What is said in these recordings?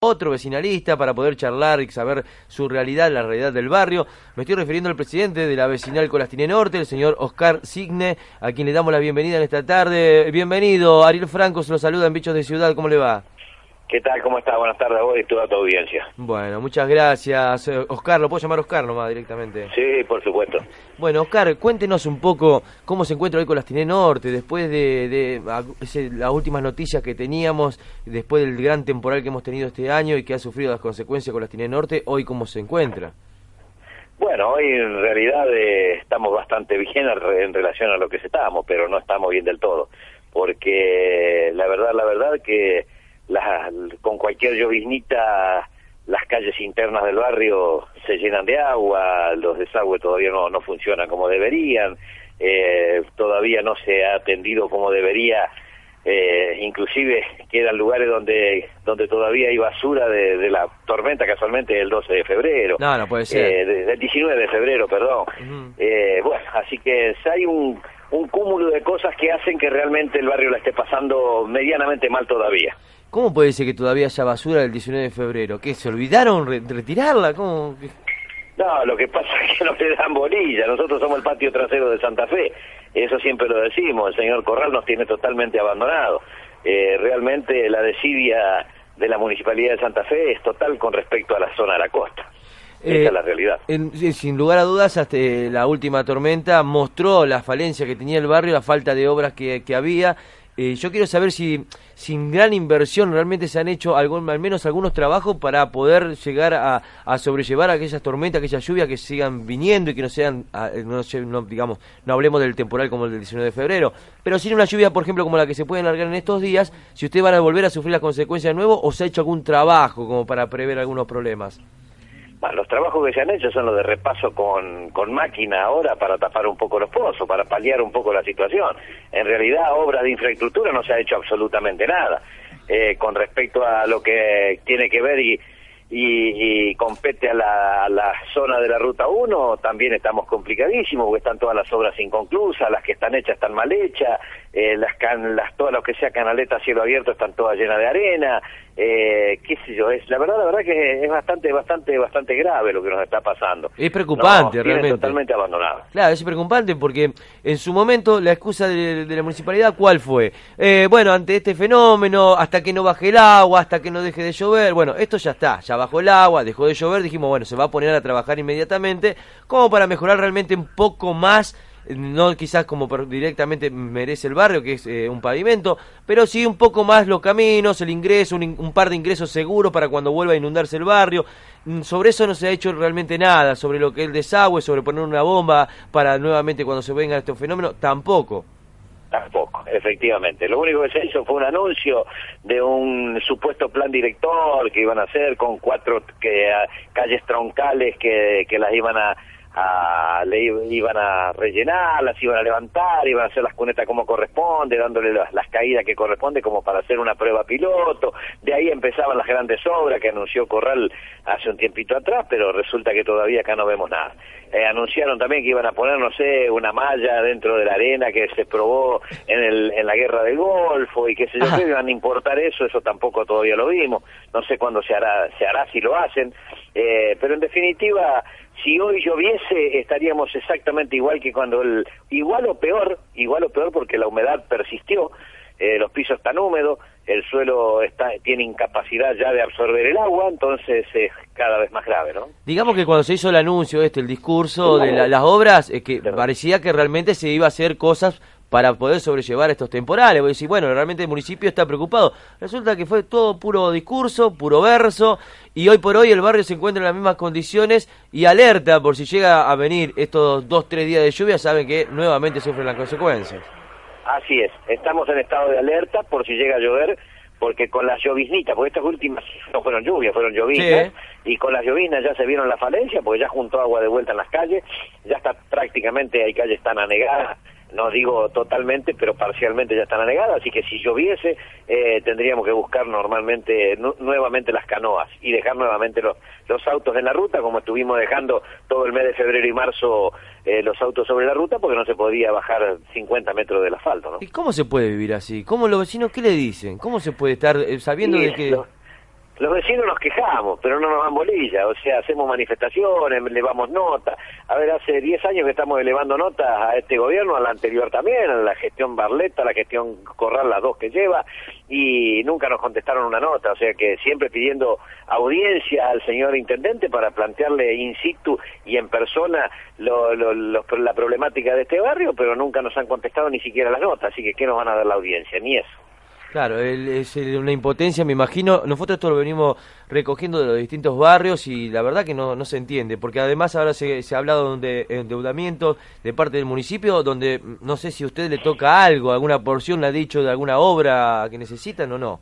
otro vecinalista para poder charlar y saber su realidad, la realidad del barrio. Me estoy refiriendo al presidente de la vecinal Colastine Norte, el señor Oscar Signe, a quien le damos la bienvenida en esta tarde. Bienvenido, Ariel Franco se lo saluda en Bichos de Ciudad, ¿cómo le va? ¿Qué tal? ¿Cómo estás? Buenas tardes a vos y toda tu audiencia. Bueno, muchas gracias. Eh, Oscar, ¿lo puedo llamar Oscar nomás directamente? Sí, por supuesto. Bueno, Oscar, cuéntenos un poco cómo se encuentra hoy con las Tiné Norte, después de, de las últimas noticias que teníamos, después del gran temporal que hemos tenido este año y que ha sufrido las consecuencias con las Tiné Norte, hoy cómo se encuentra. Bueno, hoy en realidad eh, estamos bastante bien en relación a lo que estábamos, pero no estamos bien del todo, porque la verdad, la verdad que con cualquier lloviznita las calles internas del barrio se llenan de agua, los desagües todavía no, no funcionan como deberían, eh, todavía no se ha atendido como debería, eh, inclusive quedan lugares donde donde todavía hay basura de, la tormenta casualmente del 12 de febrero. No, no puede ser. Eh, del 19 de febrero, perdón. eh, bueno, así que hay un, un cúmulo de cosas que hacen que realmente el barrio la esté pasando medianamente mal todavía. ¿Cómo puede ser que todavía haya basura del 19 de febrero? ¿Qué? ¿Se olvidaron retirarla? ¿Cómo? No, lo que pasa es que no le dan bolilla. Nosotros somos el patio trasero de Santa Fe. Eso siempre lo decimos. El señor Corral nos tiene totalmente abandonado. Eh, realmente la desidia de la Municipalidad de Santa Fe es total con respecto a la zona de la costa. Esa es eh, la realidad. sin lugar a dudas, hasta eh, la última tormenta mostró la falencia que tenía el barrio, la falta de obras que, que había. Eh, yo quiero saber si sin gran inversión realmente se han hecho algún, al menos algunos trabajos para poder llegar a, a sobrellevar aquellas tormentas, aquellas lluvias que sigan viniendo y que no sean, ah, no, digamos, no hablemos del temporal como el del 19 de febrero, pero sin una lluvia, por ejemplo, como la que se puede alargar en estos días, si ustedes van a volver a sufrir las consecuencias de nuevo o se ha hecho algún trabajo como para prever algunos problemas los trabajos que se han hecho son los de repaso con, con máquina ahora para tapar un poco los pozos, para paliar un poco la situación. En realidad, obras de infraestructura no se ha hecho absolutamente nada. Eh, con respecto a lo que tiene que ver y, y, compete a la, la, zona de la Ruta 1, también estamos complicadísimos, porque están todas las obras inconclusas, las que están hechas están mal hechas, eh, las, can, las todas lo que sea canaleta cielo abierto están todas llenas de arena, eh, qué sé yo, es la verdad, la verdad que es bastante, bastante, bastante grave lo que nos está pasando. Es preocupante, realmente. Totalmente abandonado. Claro, es preocupante porque en su momento la excusa de, la municipalidad, ¿cuál fue? Eh, bueno, ante este fenómeno, hasta que no baje el agua, hasta que no deje de llover, bueno, esto ya está, ya bajó el agua, dejó de llover, dijimos, bueno, se va a poner a trabajar inmediatamente, como para mejorar realmente un poco más no quizás como directamente merece el barrio, que es eh, un pavimento, pero sí un poco más los caminos, el ingreso, un, par de ingresos seguros para cuando vuelva a inundarse el barrio. Mm, sobre eso no se ha hecho realmente nada, sobre lo que es el desagüe, sobre poner una bomba para nuevamente cuando se venga este fenómeno, tampoco. Tampoco, efectivamente. Lo único que se hizo fue un anuncio de un supuesto plan director que iban a hacer con cuatro que, calles troncales que, que las iban a le iban a rellenar, las iban a levantar, iban a hacer las cunetas como corresponde, dándole las, caídas que corresponde como para hacer una prueba piloto. De ahí empezaban las grandes obras que anunció Corral hace un tiempito atrás, pero resulta que todavía acá no vemos nada. Eh, anunciaron también que iban a poner, no sé, una malla dentro de la arena que se probó en, el, en la guerra del Golfo y qué sé yo, que iban a importar eso, eso tampoco todavía lo vimos. No sé cuándo se hará, se hará si lo hacen, eh, pero en definitiva si hoy lloviese estaríamos exactamente igual que cuando el igual o peor igual o peor porque la humedad persistió eh, los pisos están húmedos el suelo está tiene incapacidad ya de absorber el agua entonces es cada vez más grave no digamos que cuando se hizo el anuncio este el discurso de las obras es que parecía que realmente se iba a hacer cosas para poder sobrellevar estos temporales. Voy a decir, bueno, realmente el municipio está preocupado. Resulta que fue todo puro discurso, puro verso, y hoy por hoy el barrio se encuentra en las mismas condiciones y alerta por si llega a venir estos dos, tres días de lluvia, saben que nuevamente sufren las consecuencias. Así es, estamos en estado de alerta por si llega a llover porque con las lloviznitas, porque estas últimas no fueron lluvias, fueron lloviznas, y con las lloviznas ya se vieron la falencia, porque ya juntó agua de vuelta en las calles, ya está prácticamente, hay calles tan anegadas, no digo totalmente, pero parcialmente ya están anegadas, así que si lloviese eh, tendríamos que buscar normalmente nuevamente las canoas y dejar nuevamente los, los autos en la ruta, como estuvimos dejando todo el mes de febrero y marzo eh, los autos sobre la ruta, porque no se podía bajar 50 metros del asfalto. ¿no? ¿Y cómo se puede vivir así? ¿Cómo los vecinos qué le dicen? ¿Cómo se puede estar eh, sabiendo de que... Los vecinos nos quejamos, pero no nos dan bolilla, o sea, hacemos manifestaciones, elevamos notas. A ver, hace 10 años que estamos elevando notas a este gobierno, a la anterior también, a la gestión Barletta, a la gestión Corral, las dos que lleva, y nunca nos contestaron una nota, o sea que siempre pidiendo audiencia al señor intendente para plantearle in situ y en persona lo, la problemática de este barrio, pero nunca nos han contestado ni siquiera las notas, así que ¿qué nos van a dar la audiencia? Ni eso. Claro, es una impotencia, me imagino. Nosotros esto lo venimos recogiendo de los distintos barrios y la verdad que no, no se entiende, porque además ahora se, se ha hablado de endeudamiento de parte del municipio, donde no sé si a usted le toca algo, alguna porción le ha dicho de alguna obra que necesitan o no.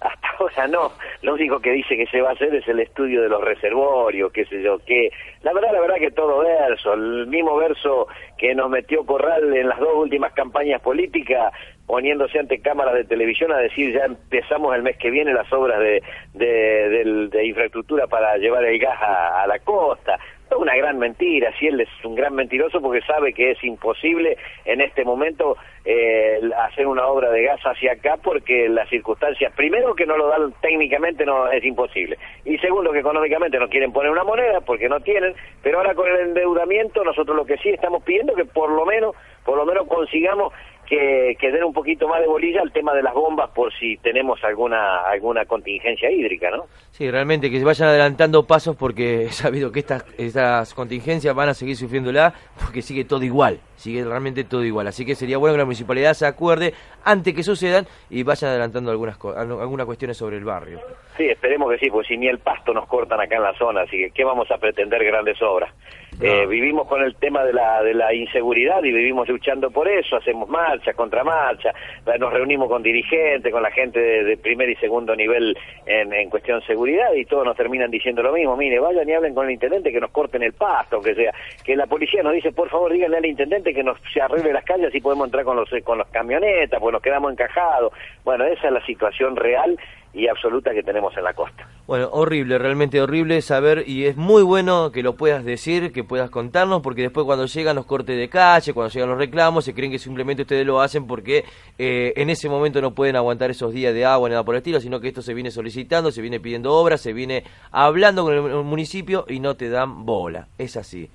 Hasta ahora no, lo único que dice que se va a hacer es el estudio de los reservorios, qué sé yo, que la verdad, la verdad que todo verso, el mismo verso que nos metió Corral en las dos últimas campañas políticas, poniéndose ante cámaras de televisión a decir ya empezamos el mes que viene las obras de, de, infraestructura para llevar el gas a, la costa. Es una gran mentira, si él es un gran mentiroso porque sabe que es imposible en este momento eh, hacer una obra de gas hacia acá porque las circunstancias, primero que no lo dan técnicamente no es imposible. Y segundo que económicamente no quieren poner una moneda porque no tienen, pero ahora con el endeudamiento nosotros lo que sí estamos pidiendo que por lo menos, por lo menos consigamos que, que den un poquito más de bolilla al tema de las bombas por si tenemos alguna alguna contingencia hídrica, ¿no? Sí, realmente que se vayan adelantando pasos porque he sabido que estas, estas contingencias van a seguir sufriéndola porque sigue todo igual, sigue realmente todo igual. Así que sería bueno que la municipalidad se acuerde antes que sucedan y vayan adelantando algunas, algunas cuestiones sobre el barrio. Sí, esperemos que sí, porque si ni el pasto nos cortan acá en la zona, así que ¿qué vamos a pretender grandes obras? Eh, vivimos con el tema de la, de la inseguridad y vivimos luchando por eso, hacemos marcha, contramarcha, nos reunimos con dirigentes, con la gente de, primer y segundo nivel en, en, cuestión de seguridad y todos nos terminan diciendo lo mismo, mire, vayan y hablen con el intendente que nos corten el pasto, que sea, que la policía nos dice, por favor, díganle al intendente que nos se arregle las calles y podemos entrar con los, con los camionetas, pues nos quedamos encajados. Bueno, esa es la situación real y absoluta que tenemos en la costa. Bueno, horrible, realmente horrible saber y es muy bueno que lo puedas decir, que puedas contarnos, porque después cuando llegan los cortes de calle, cuando llegan los reclamos, se creen que simplemente ustedes lo hacen porque eh, en ese momento no pueden aguantar esos días de agua ni nada por el estilo, sino que esto se viene solicitando, se viene pidiendo obras, se viene hablando con el municipio y no te dan bola. Es así.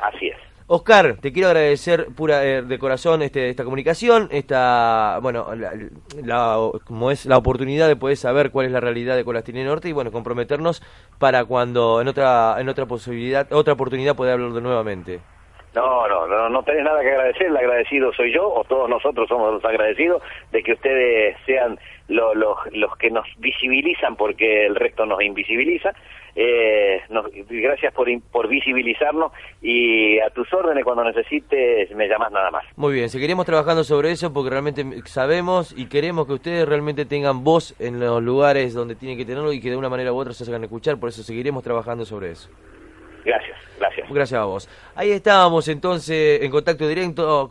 Así es. Oscar, te quiero agradecer pura eh, de corazón este, esta comunicación, esta, bueno, la, como es la oportunidad de poder saber cuál es la realidad de Colastine Norte y bueno, comprometernos para cuando en otra en otra posibilidad, otra oportunidad poder hablarlo nuevamente. No, no, no, no tenés nada que agradecer, el agradecido soy yo, o todos nosotros somos los agradecidos de que ustedes sean los, los que nos visibilizan porque el resto nos invisibiliza. Eh, gracias por, por visibilizarnos y a tus órdenes cuando necesites me llamas nada más. Muy bien, seguiremos trabajando sobre eso porque realmente sabemos y queremos que ustedes realmente tengan voz en los lugares donde tienen que tenerlo y que de una manera u otra se hagan escuchar, por eso seguiremos trabajando sobre eso. Gracias, gracias. Gracias a vos. Ahí estábamos entonces en contacto directo